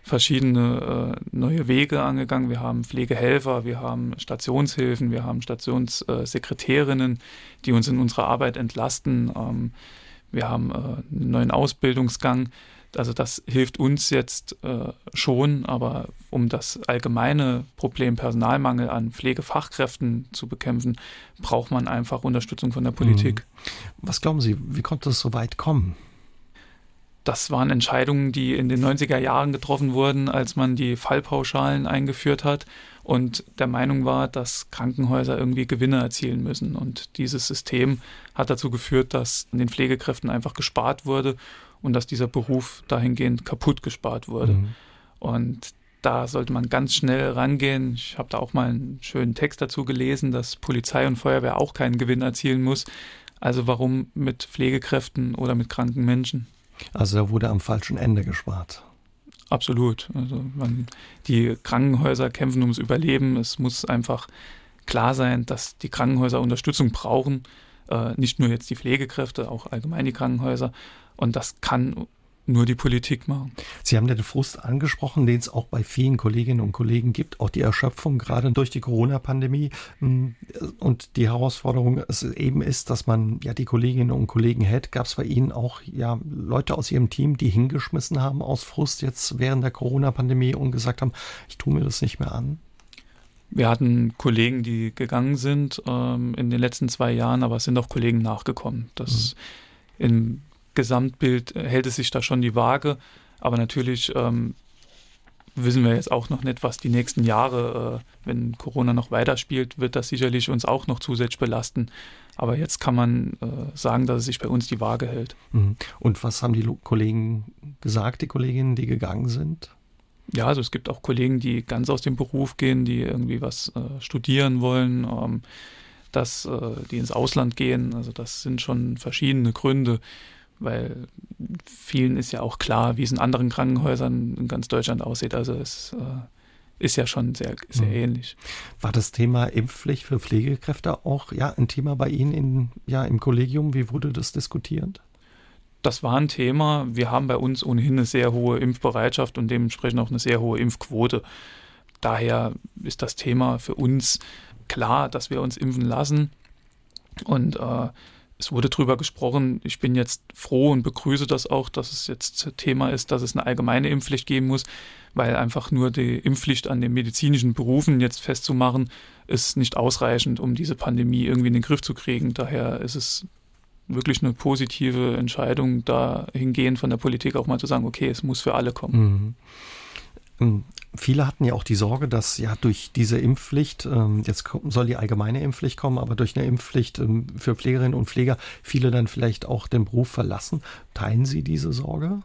verschiedene äh, neue Wege angegangen. Wir haben Pflegehelfer, wir haben Stationshilfen, wir haben Stationssekretärinnen, die uns in unserer Arbeit entlasten. Ähm, wir haben einen neuen Ausbildungsgang. Also das hilft uns jetzt äh, schon, aber um das allgemeine Problem Personalmangel an Pflegefachkräften zu bekämpfen, braucht man einfach Unterstützung von der Politik. Mhm. Was glauben Sie, wie konnte es so weit kommen? Das waren Entscheidungen, die in den 90er Jahren getroffen wurden, als man die Fallpauschalen eingeführt hat und der Meinung war, dass Krankenhäuser irgendwie Gewinne erzielen müssen. Und dieses System hat dazu geführt, dass an den Pflegekräften einfach gespart wurde und dass dieser Beruf dahingehend kaputt gespart wurde. Mhm. Und da sollte man ganz schnell rangehen. Ich habe da auch mal einen schönen Text dazu gelesen, dass Polizei und Feuerwehr auch keinen Gewinn erzielen muss. Also warum mit Pflegekräften oder mit kranken Menschen? Also da wurde am falschen Ende gespart. Absolut. Also man, die Krankenhäuser kämpfen ums Überleben. Es muss einfach klar sein, dass die Krankenhäuser Unterstützung brauchen. Äh, nicht nur jetzt die Pflegekräfte, auch allgemein die Krankenhäuser. Und das kann nur die Politik machen. Sie haben den Frust angesprochen, den es auch bei vielen Kolleginnen und Kollegen gibt, auch die Erschöpfung gerade durch die Corona-Pandemie hm, und die Herausforderung eben ist, dass man ja die Kolleginnen und Kollegen hält. Gab es bei Ihnen auch ja Leute aus Ihrem Team, die hingeschmissen haben aus Frust jetzt während der Corona-Pandemie und gesagt haben, ich tue mir das nicht mehr an? Wir hatten Kollegen, die gegangen sind ähm, in den letzten zwei Jahren, aber es sind auch Kollegen nachgekommen. Das mhm. in Gesamtbild äh, hält es sich da schon die Waage. Aber natürlich ähm, wissen wir jetzt auch noch nicht, was die nächsten Jahre, äh, wenn Corona noch weiterspielt, wird das sicherlich uns auch noch zusätzlich belasten. Aber jetzt kann man äh, sagen, dass es sich bei uns die Waage hält. Mhm. Und was haben die Kollegen gesagt, die Kolleginnen, die gegangen sind? Ja, also es gibt auch Kollegen, die ganz aus dem Beruf gehen, die irgendwie was äh, studieren wollen, ähm, dass äh, die ins Ausland gehen. Also das sind schon verschiedene Gründe weil vielen ist ja auch klar, wie es in anderen Krankenhäusern in ganz Deutschland aussieht. Also es äh, ist ja schon sehr, sehr mhm. ähnlich. War das Thema Impfpflicht für Pflegekräfte auch ja, ein Thema bei Ihnen in, ja, im Kollegium? Wie wurde das diskutiert? Das war ein Thema. Wir haben bei uns ohnehin eine sehr hohe Impfbereitschaft und dementsprechend auch eine sehr hohe Impfquote. Daher ist das Thema für uns klar, dass wir uns impfen lassen. Und äh, es wurde darüber gesprochen. Ich bin jetzt froh und begrüße das auch, dass es jetzt Thema ist, dass es eine allgemeine Impfpflicht geben muss, weil einfach nur die Impfpflicht an den medizinischen Berufen jetzt festzumachen, ist nicht ausreichend, um diese Pandemie irgendwie in den Griff zu kriegen. Daher ist es wirklich eine positive Entscheidung, dahingehend von der Politik auch mal zu sagen, okay, es muss für alle kommen. Mhm. Ähm, Viele hatten ja auch die Sorge, dass ja durch diese Impfpflicht, ähm, jetzt soll die allgemeine Impfpflicht kommen, aber durch eine Impfpflicht ähm, für Pflegerinnen und Pfleger viele dann vielleicht auch den Beruf verlassen. Teilen Sie diese Sorge?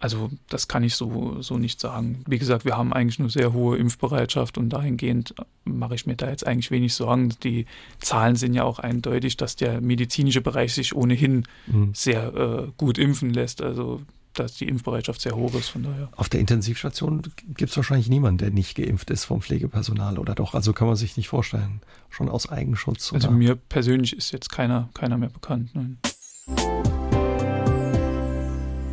Also das kann ich so, so nicht sagen. Wie gesagt, wir haben eigentlich eine sehr hohe Impfbereitschaft und dahingehend mache ich mir da jetzt eigentlich wenig Sorgen. Die Zahlen sind ja auch eindeutig, dass der medizinische Bereich sich ohnehin mhm. sehr äh, gut impfen lässt. Also dass die Impfbereitschaft sehr hoch ist. Von daher. Auf der Intensivstation gibt es wahrscheinlich niemanden, der nicht geimpft ist vom Pflegepersonal oder doch? Also kann man sich nicht vorstellen. Schon aus Eigenschutz. Also mir persönlich ist jetzt keiner, keiner mehr bekannt. Nein.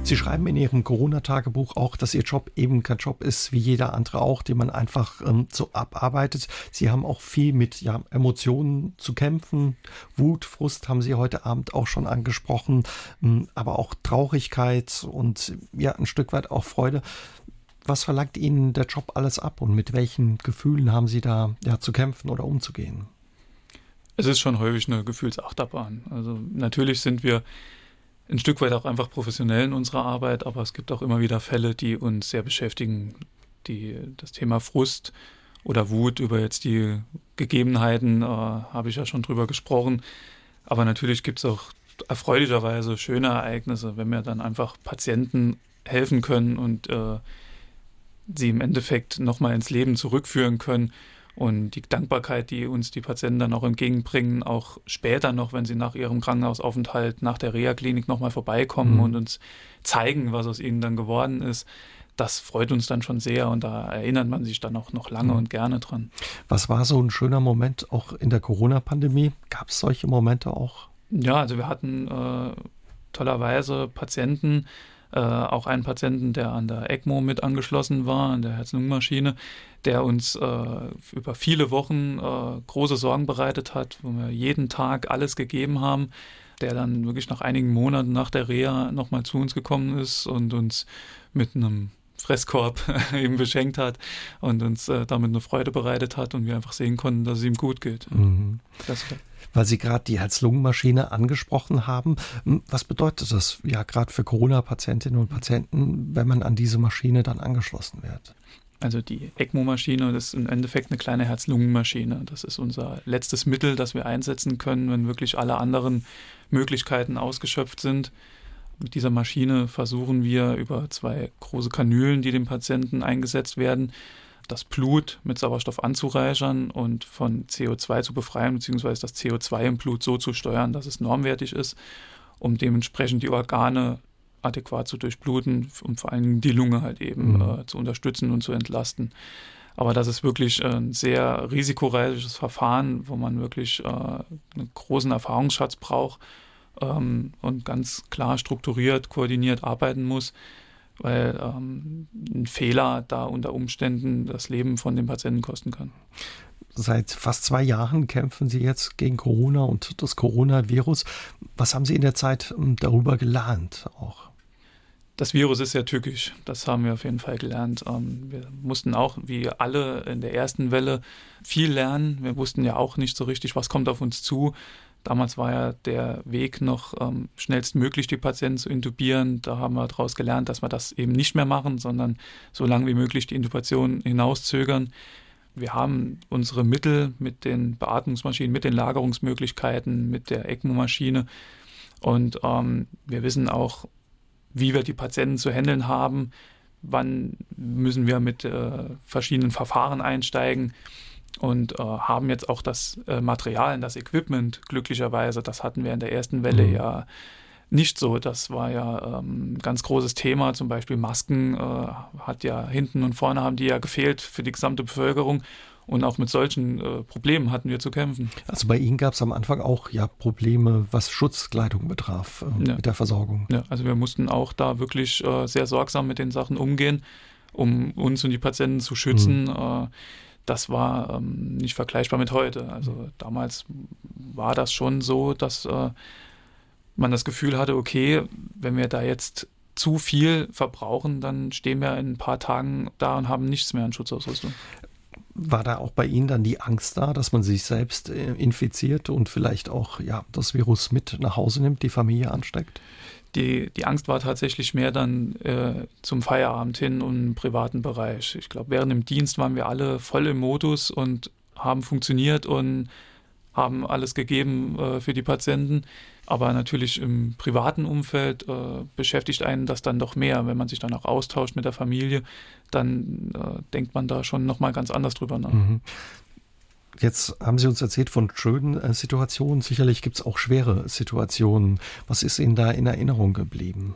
Sie schreiben in Ihrem Corona-Tagebuch auch, dass Ihr Job eben kein Job ist wie jeder andere auch, den man einfach ähm, so abarbeitet. Sie haben auch viel mit ja, Emotionen zu kämpfen. Wut, Frust haben Sie heute Abend auch schon angesprochen, ähm, aber auch Traurigkeit und ja, ein Stück weit auch Freude. Was verlangt Ihnen der Job alles ab und mit welchen Gefühlen haben Sie da ja, zu kämpfen oder umzugehen? Es ist schon häufig eine Gefühlsachterbahn. Also natürlich sind wir ein Stück weit auch einfach professionell in unserer Arbeit, aber es gibt auch immer wieder Fälle, die uns sehr beschäftigen. Die, das Thema Frust oder Wut über jetzt die Gegebenheiten äh, habe ich ja schon drüber gesprochen. Aber natürlich gibt es auch erfreulicherweise schöne Ereignisse, wenn wir dann einfach Patienten helfen können und äh, sie im Endeffekt nochmal ins Leben zurückführen können und die Dankbarkeit, die uns die Patienten dann auch entgegenbringen, auch später noch, wenn sie nach ihrem Krankenhausaufenthalt nach der Reha-Klinik nochmal vorbeikommen mhm. und uns zeigen, was aus ihnen dann geworden ist, das freut uns dann schon sehr und da erinnert man sich dann auch noch lange mhm. und gerne dran. Was war so ein schöner Moment auch in der Corona-Pandemie? Gab es solche Momente auch? Ja, also wir hatten äh, tollerweise Patienten, äh, auch einen Patienten, der an der ECMO mit angeschlossen war, an der Herz-Lungen-Maschine, der uns äh, über viele Wochen äh, große Sorgen bereitet hat, wo wir jeden Tag alles gegeben haben, der dann wirklich nach einigen Monaten nach der Reha nochmal zu uns gekommen ist und uns mit einem Fresskorb eben beschenkt hat und uns äh, damit eine Freude bereitet hat und wir einfach sehen konnten, dass es ihm gut geht. Mhm. Das, weil Sie gerade die Herz-Lungen-Maschine angesprochen haben. Hm, was bedeutet das ja gerade für Corona-Patientinnen und Patienten, wenn man an diese Maschine dann angeschlossen wird? Also die ECMO-Maschine, das ist im Endeffekt eine kleine Herz-Lungen-Maschine. Das ist unser letztes Mittel, das wir einsetzen können, wenn wirklich alle anderen Möglichkeiten ausgeschöpft sind. Mit dieser Maschine versuchen wir über zwei große Kanülen, die dem Patienten eingesetzt werden, das Blut mit Sauerstoff anzureichern und von CO2 zu befreien, beziehungsweise das CO2 im Blut so zu steuern, dass es normwertig ist, um dementsprechend die Organe adäquat zu durchbluten und vor allem die Lunge halt eben mhm. äh, zu unterstützen und zu entlasten. Aber das ist wirklich ein sehr risikoreiches Verfahren, wo man wirklich äh, einen großen Erfahrungsschatz braucht ähm, und ganz klar strukturiert, koordiniert arbeiten muss weil ähm, ein Fehler da unter Umständen das Leben von dem Patienten kosten kann. Seit fast zwei Jahren kämpfen Sie jetzt gegen Corona und das Coronavirus. Was haben Sie in der Zeit ähm, darüber gelernt auch? Das Virus ist sehr tückisch, das haben wir auf jeden Fall gelernt. Ähm, wir mussten auch, wie alle in der ersten Welle, viel lernen. Wir wussten ja auch nicht so richtig, was kommt auf uns zu. Damals war ja der Weg noch ähm, schnellstmöglich die Patienten zu intubieren. Da haben wir daraus gelernt, dass wir das eben nicht mehr machen, sondern so lange wie möglich die Intubation hinauszögern. Wir haben unsere Mittel mit den Beatmungsmaschinen, mit den Lagerungsmöglichkeiten, mit der ECMO-Maschine und ähm, wir wissen auch, wie wir die Patienten zu handeln haben, wann müssen wir mit äh, verschiedenen Verfahren einsteigen und äh, haben jetzt auch das äh, Material, das Equipment glücklicherweise, das hatten wir in der ersten Welle mhm. ja nicht so. Das war ja ähm, ein ganz großes Thema. Zum Beispiel Masken äh, hat ja hinten und vorne haben die ja gefehlt für die gesamte Bevölkerung. Und auch mit solchen äh, Problemen hatten wir zu kämpfen. Also bei Ihnen gab es am Anfang auch ja Probleme, was Schutzkleidung betraf, äh, ja. mit der Versorgung. Ja, also wir mussten auch da wirklich äh, sehr sorgsam mit den Sachen umgehen, um uns und die Patienten zu schützen. Mhm das war ähm, nicht vergleichbar mit heute. Also damals war das schon so, dass äh, man das Gefühl hatte, okay, wenn wir da jetzt zu viel verbrauchen, dann stehen wir in ein paar Tagen da und haben nichts mehr an Schutzausrüstung. War da auch bei Ihnen dann die Angst da, dass man sich selbst äh, infiziert und vielleicht auch ja, das Virus mit nach Hause nimmt, die Familie ansteckt? Die, die Angst war tatsächlich mehr dann äh, zum Feierabend hin und im privaten Bereich. Ich glaube, während dem Dienst waren wir alle voll im Modus und haben funktioniert und haben alles gegeben äh, für die Patienten. Aber natürlich im privaten Umfeld äh, beschäftigt einen das dann doch mehr. Wenn man sich dann auch austauscht mit der Familie, dann äh, denkt man da schon nochmal ganz anders drüber nach. Mhm. Jetzt haben Sie uns erzählt von schönen äh, Situationen. Sicherlich gibt es auch schwere Situationen. Was ist Ihnen da in Erinnerung geblieben?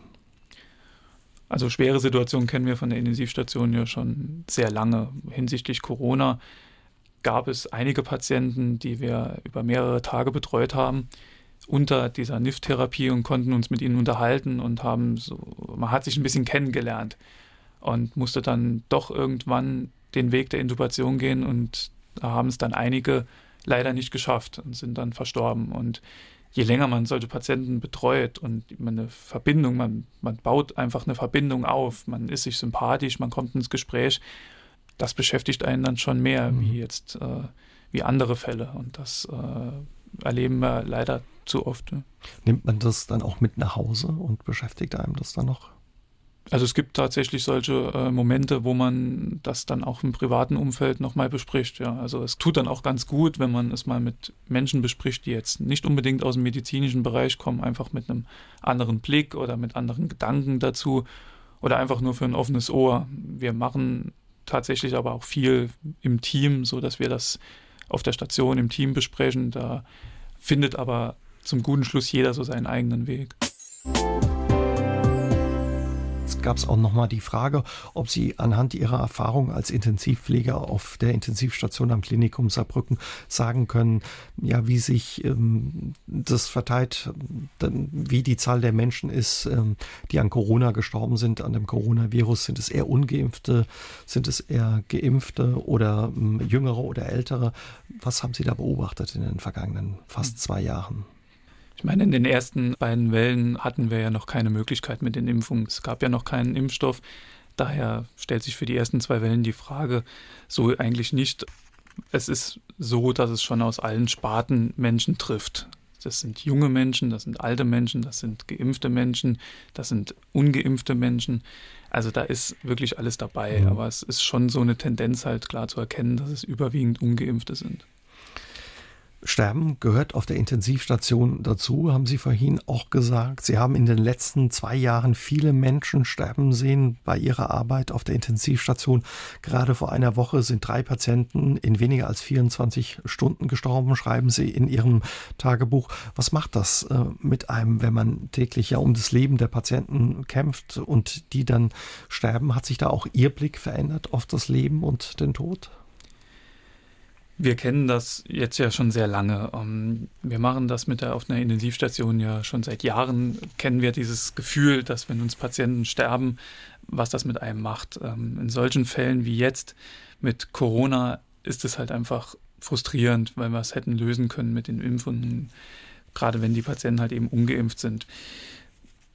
Also schwere Situationen kennen wir von der Intensivstation ja schon sehr lange. Hinsichtlich Corona gab es einige Patienten, die wir über mehrere Tage betreut haben, unter dieser NIF-Therapie und konnten uns mit ihnen unterhalten und haben so, man hat sich ein bisschen kennengelernt und musste dann doch irgendwann den Weg der Intubation gehen und da haben es dann einige leider nicht geschafft und sind dann verstorben. Und je länger man solche Patienten betreut und man eine Verbindung, man, man baut einfach eine Verbindung auf, man ist sich sympathisch, man kommt ins Gespräch, das beschäftigt einen dann schon mehr mhm. wie jetzt äh, wie andere Fälle. Und das äh, erleben wir leider zu oft. Ne? Nimmt man das dann auch mit nach Hause und beschäftigt einem das dann noch? Also es gibt tatsächlich solche äh, Momente, wo man das dann auch im privaten Umfeld nochmal bespricht. Ja. Also es tut dann auch ganz gut, wenn man es mal mit Menschen bespricht, die jetzt nicht unbedingt aus dem medizinischen Bereich kommen, einfach mit einem anderen Blick oder mit anderen Gedanken dazu oder einfach nur für ein offenes Ohr. Wir machen tatsächlich aber auch viel im Team, so dass wir das auf der Station im Team besprechen. Da findet aber zum guten Schluss jeder so seinen eigenen Weg gab es auch nochmal die Frage, ob Sie anhand Ihrer Erfahrung als Intensivpfleger auf der Intensivstation am Klinikum Saarbrücken sagen können, ja, wie sich ähm, das verteilt, wie die Zahl der Menschen ist, ähm, die an Corona gestorben sind, an dem Coronavirus. Sind es eher Ungeimpfte? Sind es eher Geimpfte oder ähm, Jüngere oder Ältere? Was haben Sie da beobachtet in den vergangenen fast zwei Jahren? Ich meine, in den ersten beiden Wellen hatten wir ja noch keine Möglichkeit mit den Impfungen. Es gab ja noch keinen Impfstoff. Daher stellt sich für die ersten zwei Wellen die Frage, so eigentlich nicht. Es ist so, dass es schon aus allen Sparten Menschen trifft. Das sind junge Menschen, das sind alte Menschen, das sind geimpfte Menschen, das sind ungeimpfte Menschen. Also da ist wirklich alles dabei. Mhm. Aber es ist schon so eine Tendenz halt klar zu erkennen, dass es überwiegend ungeimpfte sind. Sterben gehört auf der Intensivstation dazu, haben Sie vorhin auch gesagt. Sie haben in den letzten zwei Jahren viele Menschen sterben sehen bei Ihrer Arbeit auf der Intensivstation. Gerade vor einer Woche sind drei Patienten in weniger als 24 Stunden gestorben, schreiben Sie in Ihrem Tagebuch. Was macht das äh, mit einem, wenn man täglich ja um das Leben der Patienten kämpft und die dann sterben? Hat sich da auch Ihr Blick verändert auf das Leben und den Tod? Wir kennen das jetzt ja schon sehr lange. Ähm, wir machen das mit der auf einer Intensivstation ja schon seit Jahren. Kennen wir dieses Gefühl, dass wenn uns Patienten sterben, was das mit einem macht. Ähm, in solchen Fällen wie jetzt mit Corona ist es halt einfach frustrierend, weil wir es hätten lösen können mit den Impfungen, gerade wenn die Patienten halt eben ungeimpft sind.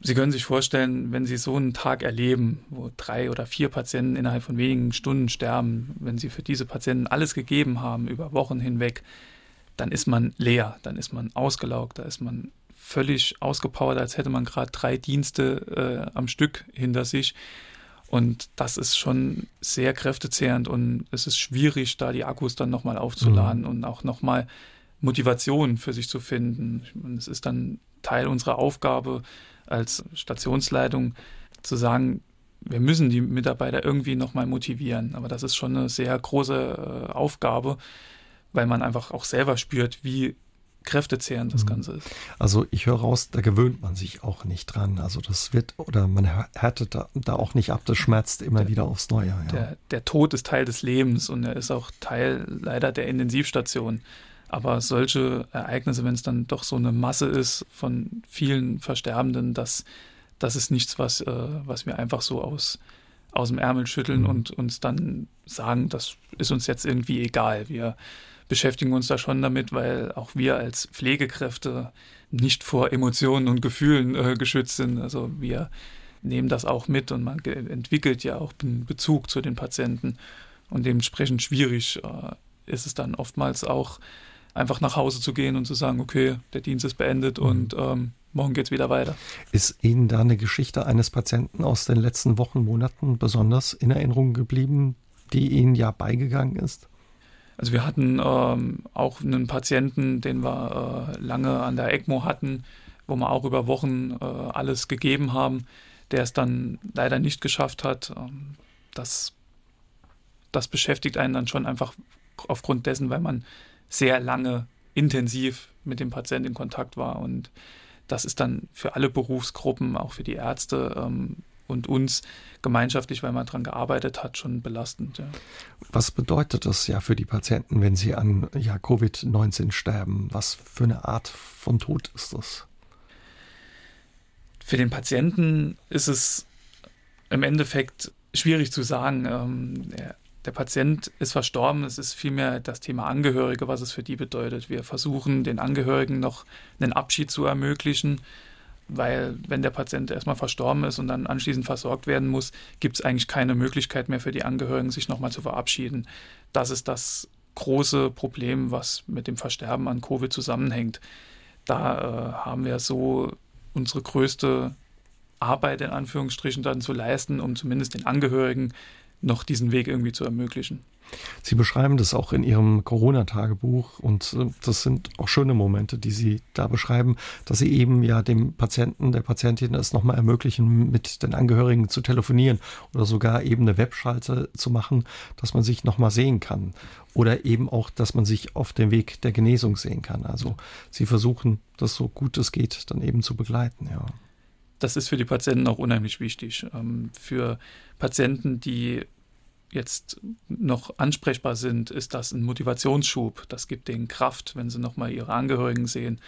Sie können sich vorstellen, wenn Sie so einen Tag erleben, wo drei oder vier Patienten innerhalb von wenigen Stunden sterben, wenn Sie für diese Patienten alles gegeben haben über Wochen hinweg, dann ist man leer, dann ist man ausgelaugt, da ist man völlig ausgepowert, als hätte man gerade drei Dienste äh, am Stück hinter sich. Und das ist schon sehr kräftezehrend und es ist schwierig, da die Akkus dann nochmal aufzuladen mhm. und auch nochmal Motivation für sich zu finden. Es ist dann Teil unserer Aufgabe, als Stationsleitung zu sagen, wir müssen die Mitarbeiter irgendwie nochmal motivieren. Aber das ist schon eine sehr große äh, Aufgabe, weil man einfach auch selber spürt, wie kräftezehrend das mhm. Ganze ist. Also ich höre raus, da gewöhnt man sich auch nicht dran. Also das wird, oder man härtet da, da auch nicht ab, das schmerzt immer der, wieder aufs Neue. Ja. Der, der Tod ist Teil des Lebens und er ist auch Teil leider der Intensivstation. Aber solche Ereignisse, wenn es dann doch so eine Masse ist von vielen Versterbenden, das, das ist nichts, was, äh, was wir einfach so aus, aus dem Ärmel schütteln mhm. und uns dann sagen, das ist uns jetzt irgendwie egal. Wir beschäftigen uns da schon damit, weil auch wir als Pflegekräfte nicht vor Emotionen und Gefühlen äh, geschützt sind. Also wir nehmen das auch mit und man entwickelt ja auch einen Bezug zu den Patienten. Und dementsprechend schwierig äh, ist es dann oftmals auch, einfach nach Hause zu gehen und zu sagen, okay, der Dienst ist beendet mhm. und ähm, morgen geht es wieder weiter. Ist Ihnen da eine Geschichte eines Patienten aus den letzten Wochen, Monaten besonders in Erinnerung geblieben, die Ihnen ja beigegangen ist? Also wir hatten ähm, auch einen Patienten, den wir äh, lange an der ECMO hatten, wo wir auch über Wochen äh, alles gegeben haben, der es dann leider nicht geschafft hat. Ähm, das, das beschäftigt einen dann schon einfach aufgrund dessen, weil man sehr lange intensiv mit dem Patienten in Kontakt war. Und das ist dann für alle Berufsgruppen, auch für die Ärzte, ähm, und uns gemeinschaftlich, weil man daran gearbeitet hat, schon belastend. Ja. Was bedeutet das ja für die Patienten, wenn sie an ja, Covid-19 sterben? Was für eine Art von Tod ist das? Für den Patienten ist es im Endeffekt schwierig zu sagen. Ähm, der, Patient ist verstorben, es ist vielmehr das Thema Angehörige, was es für die bedeutet. Wir versuchen den Angehörigen noch einen Abschied zu ermöglichen weil wenn der Patient erstmal verstorben ist und dann anschließend versorgt werden muss, gibt es eigentlich keine Möglichkeit mehr für die Angehörigen, sich nochmal zu verabschieden. Das ist das große Problem, was mit dem Versterben an Covid zusammenhängt. Da äh, haben wir so unsere größte Arbeit in Anführungsstrichen dann zu leisten, um zumindest den Angehörigen noch diesen Weg irgendwie zu ermöglichen. Sie beschreiben das auch in Ihrem Corona-Tagebuch und äh, das sind auch schöne Momente, die Sie da beschreiben, dass Sie eben ja dem Patienten, der Patientin es nochmal ermöglichen, mit den Angehörigen zu telefonieren oder sogar eben eine Webschalte zu machen, dass man sich nochmal sehen kann oder eben auch, dass man sich auf dem Weg der Genesung sehen kann. Also Sie versuchen, das so gut es geht, dann eben zu begleiten, ja. Das ist für die Patienten auch unheimlich wichtig. Ähm, für Patienten, die jetzt noch ansprechbar sind, ist das ein Motivationsschub. Das gibt denen Kraft, wenn sie nochmal ihre Angehörigen sehen.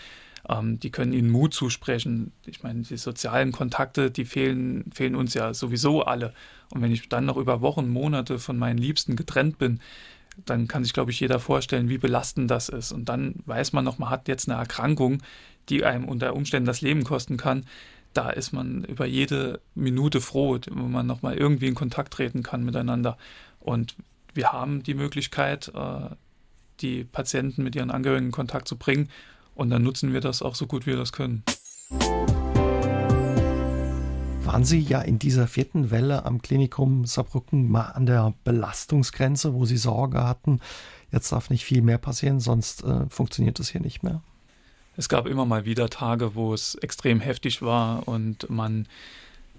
Ähm, die können ihnen Mut zusprechen. Ich meine, die sozialen Kontakte, die fehlen, fehlen uns ja sowieso alle. Und wenn ich dann noch über Wochen, Monate von meinen Liebsten getrennt bin, dann kann sich, glaube ich, jeder vorstellen, wie belastend das ist. Und dann weiß man noch, man hat jetzt eine Erkrankung, die einem unter Umständen das Leben kosten kann da ist man über jede Minute froh, wo man nochmal irgendwie in Kontakt treten kann miteinander. Und wir haben die Möglichkeit, äh, die Patienten mit ihren Angehörigen in Kontakt zu bringen. Und dann nutzen wir das auch so gut wir das können. Waren Sie ja in dieser vierten Welle am Klinikum Saarbrücken mal an der Belastungsgrenze, wo Sie Sorge hatten, jetzt darf nicht viel mehr passieren, sonst äh, funktioniert es hier nicht mehr? Es gab immer mal wieder Tage, wo es extrem heftig war und man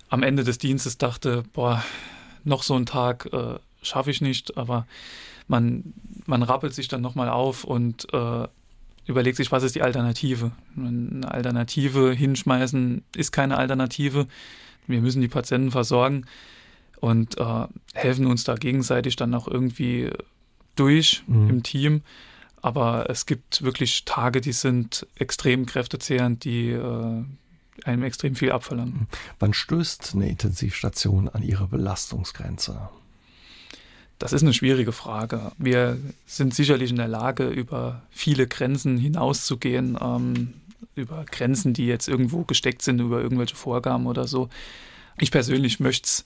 am Ende des Dienstes dachte, boah, noch so einen Tag äh, schaffe ich nicht, aber man, man rappelt sich dann nochmal auf und äh, überlegt sich, was ist die Alternative. Eine Alternative hinschmeißen ist keine Alternative. Wir müssen die Patienten versorgen und äh, helfen uns da gegenseitig dann auch irgendwie durch mhm. im Team. Aber es gibt wirklich Tage, die sind extrem kräftezehrend, die äh, einem extrem viel abverlangen. Wann stößt eine Intensivstation an ihre Belastungsgrenze? Das ist eine schwierige Frage. Wir sind sicherlich in der Lage, über viele Grenzen hinauszugehen, ähm, über Grenzen, die jetzt irgendwo gesteckt sind, über irgendwelche Vorgaben oder so. Ich persönlich möchte es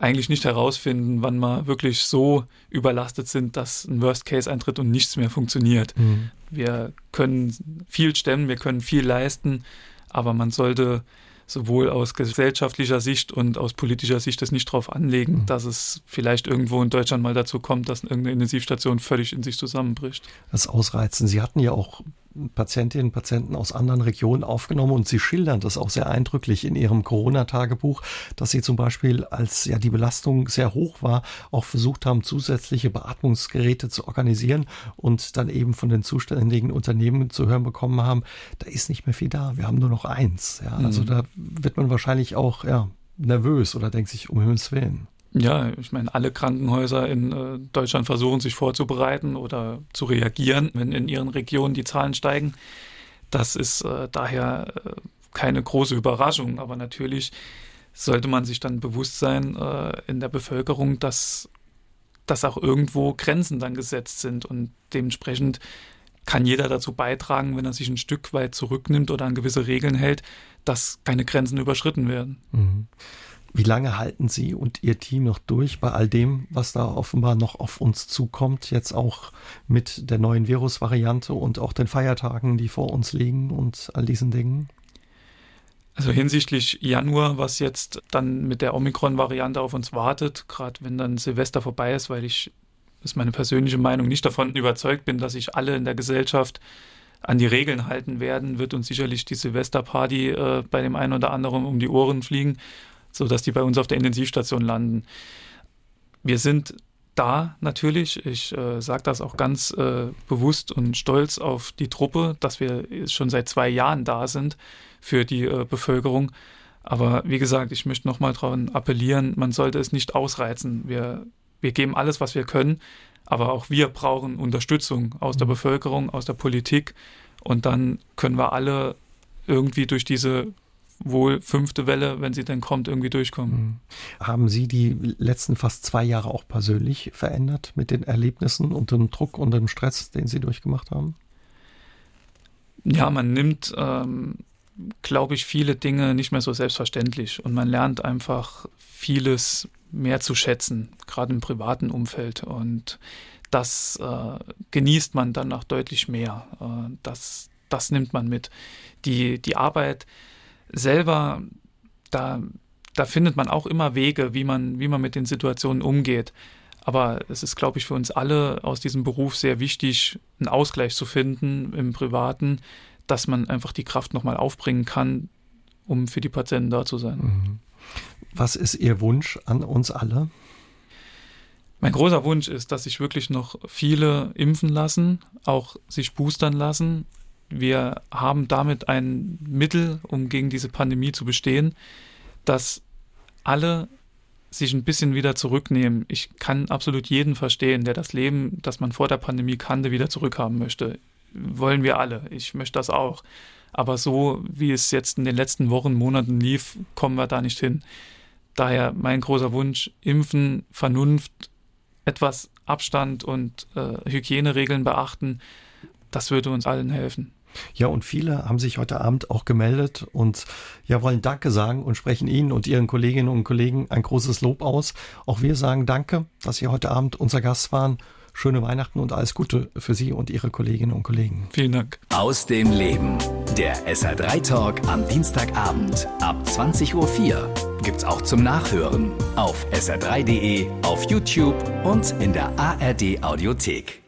eigentlich nicht herausfinden, wann wir wirklich so überlastet sind, dass ein Worst Case eintritt und nichts mehr funktioniert. Mhm. Wir können viel stemmen, wir können viel leisten, aber man sollte sowohl aus gesellschaftlicher Sicht und aus politischer Sicht es nicht darauf anlegen, mhm. dass es vielleicht irgendwo in Deutschland mal dazu kommt, dass irgendeine Intensivstation völlig in sich zusammenbricht. Das Ausreizen. Sie hatten ja auch Patientinnen und Patienten aus anderen Regionen aufgenommen und sie schildern das auch sehr eindrücklich in ihrem Corona-Tagebuch, dass sie zum Beispiel, als ja die Belastung sehr hoch war, auch versucht haben, zusätzliche Beatmungsgeräte zu organisieren und dann eben von den zuständigen Unternehmen zu hören bekommen haben, da ist nicht mehr viel da, wir haben nur noch eins. Ja, also mhm. da wird man wahrscheinlich auch ja, nervös oder denkt sich, um Himmels Willen. Ja, ich meine, alle Krankenhäuser in äh, Deutschland versuchen sich vorzubereiten oder zu reagieren, wenn in ihren Regionen die Zahlen steigen. Das ist äh, daher äh, keine große Überraschung, aber natürlich sollte man sich dann bewusst sein in der Bevölkerung, dass, dass auch irgendwo Grenzen dann gesetzt sind und dementsprechend kann jeder dazu beitragen, wenn er sich ein Stück weit zurücknimmt oder an gewisse Regeln hält, dass keine Grenzen überschritten werden. Mhm. Wie lange halten Sie und Ihr Team noch durch bei all dem, was da offenbar noch auf uns zukommt, jetzt auch mit der neuen Virusvariante und auch den Feiertagen, die vor uns liegen und all diesen Dingen? Also hinsichtlich Januar, was jetzt dann mit der Omikron-Variante auf uns wartet, gerade wenn dann Silvester vorbei ist, weil ich, das ist meine persönliche Meinung, nicht davon überzeugt bin, dass sich alle in der Gesellschaft an die Regeln halten werden, wird uns sicherlich die Silvesterparty äh, bei dem einen oder anderen um die Ohren fliegen sodass die bei uns auf der Intensivstation landen. Wir sind da natürlich. Ich äh, sage das auch ganz äh, bewusst und stolz auf die Truppe, dass wir schon seit zwei Jahren da sind für die äh, Bevölkerung. Aber wie gesagt, ich möchte nochmal daran appellieren, man sollte es nicht ausreizen. Wir, wir geben alles, was wir können, aber auch wir brauchen Unterstützung aus der mhm. Bevölkerung, aus der Politik. Und dann können wir alle irgendwie durch diese wohl fünfte Welle, wenn sie denn kommt, irgendwie durchkommen. Mhm. Haben Sie die letzten fast zwei Jahre auch persönlich verändert mit den Erlebnissen und dem Druck und dem Stress, den Sie durchgemacht haben? Ja, man nimmt, ähm, glaube ich, viele Dinge nicht mehr so selbstverständlich und man lernt einfach vieles mehr zu schätzen, gerade im privaten Umfeld. Und das äh, genießt man dann auch deutlich mehr. Äh, das, das nimmt man mit. Die, die Arbeit selber, da, da findet man auch immer Wege, wie man, wie man mit den Situationen umgeht. Aber es ist, glaube ich, für uns alle aus diesem Beruf sehr wichtig, einen Ausgleich zu finden im Privaten, dass man einfach die Kraft nochmal aufbringen kann, um für die Patienten da zu sein. Mhm. Was ist Ihr Wunsch an uns alle? Mein großer Wunsch ist, dass sich wirklich noch viele impfen lassen, auch sich boostern lassen. Wir haben damit ein Mittel, um gegen diese Pandemie zu bestehen, dass alle sich ein bisschen wieder zurücknehmen. Ich kann absolut jeden verstehen, der das Leben, das man vor der Pandemie kannte, wieder zurückhaben möchte. Wollen wir alle. Ich möchte das auch. Aber so, wie es jetzt in den letzten Wochen, Monaten lief, kommen wir da nicht hin. Daher mein großer Wunsch, impfen, Vernunft, etwas Abstand und äh, Hygieneregeln beachten, das würde uns allen helfen. Ja, und viele haben sich heute Abend auch gemeldet und ja, wollen Danke sagen und sprechen Ihnen und Ihren Kolleginnen und Kollegen ein großes Lob aus. Auch wir sagen Danke, dass Sie heute Abend unser Gast waren. Schöne Weihnachten und alles Gute für Sie und Ihre Kolleginnen und Kollegen. Vielen Dank. Aus dem Leben. Der SR3 Talk am Dienstagabend ab 20.04 Uhr gibt's auch zum Nachhören auf sr3.de, auf YouTube und in der ARD Audiothek.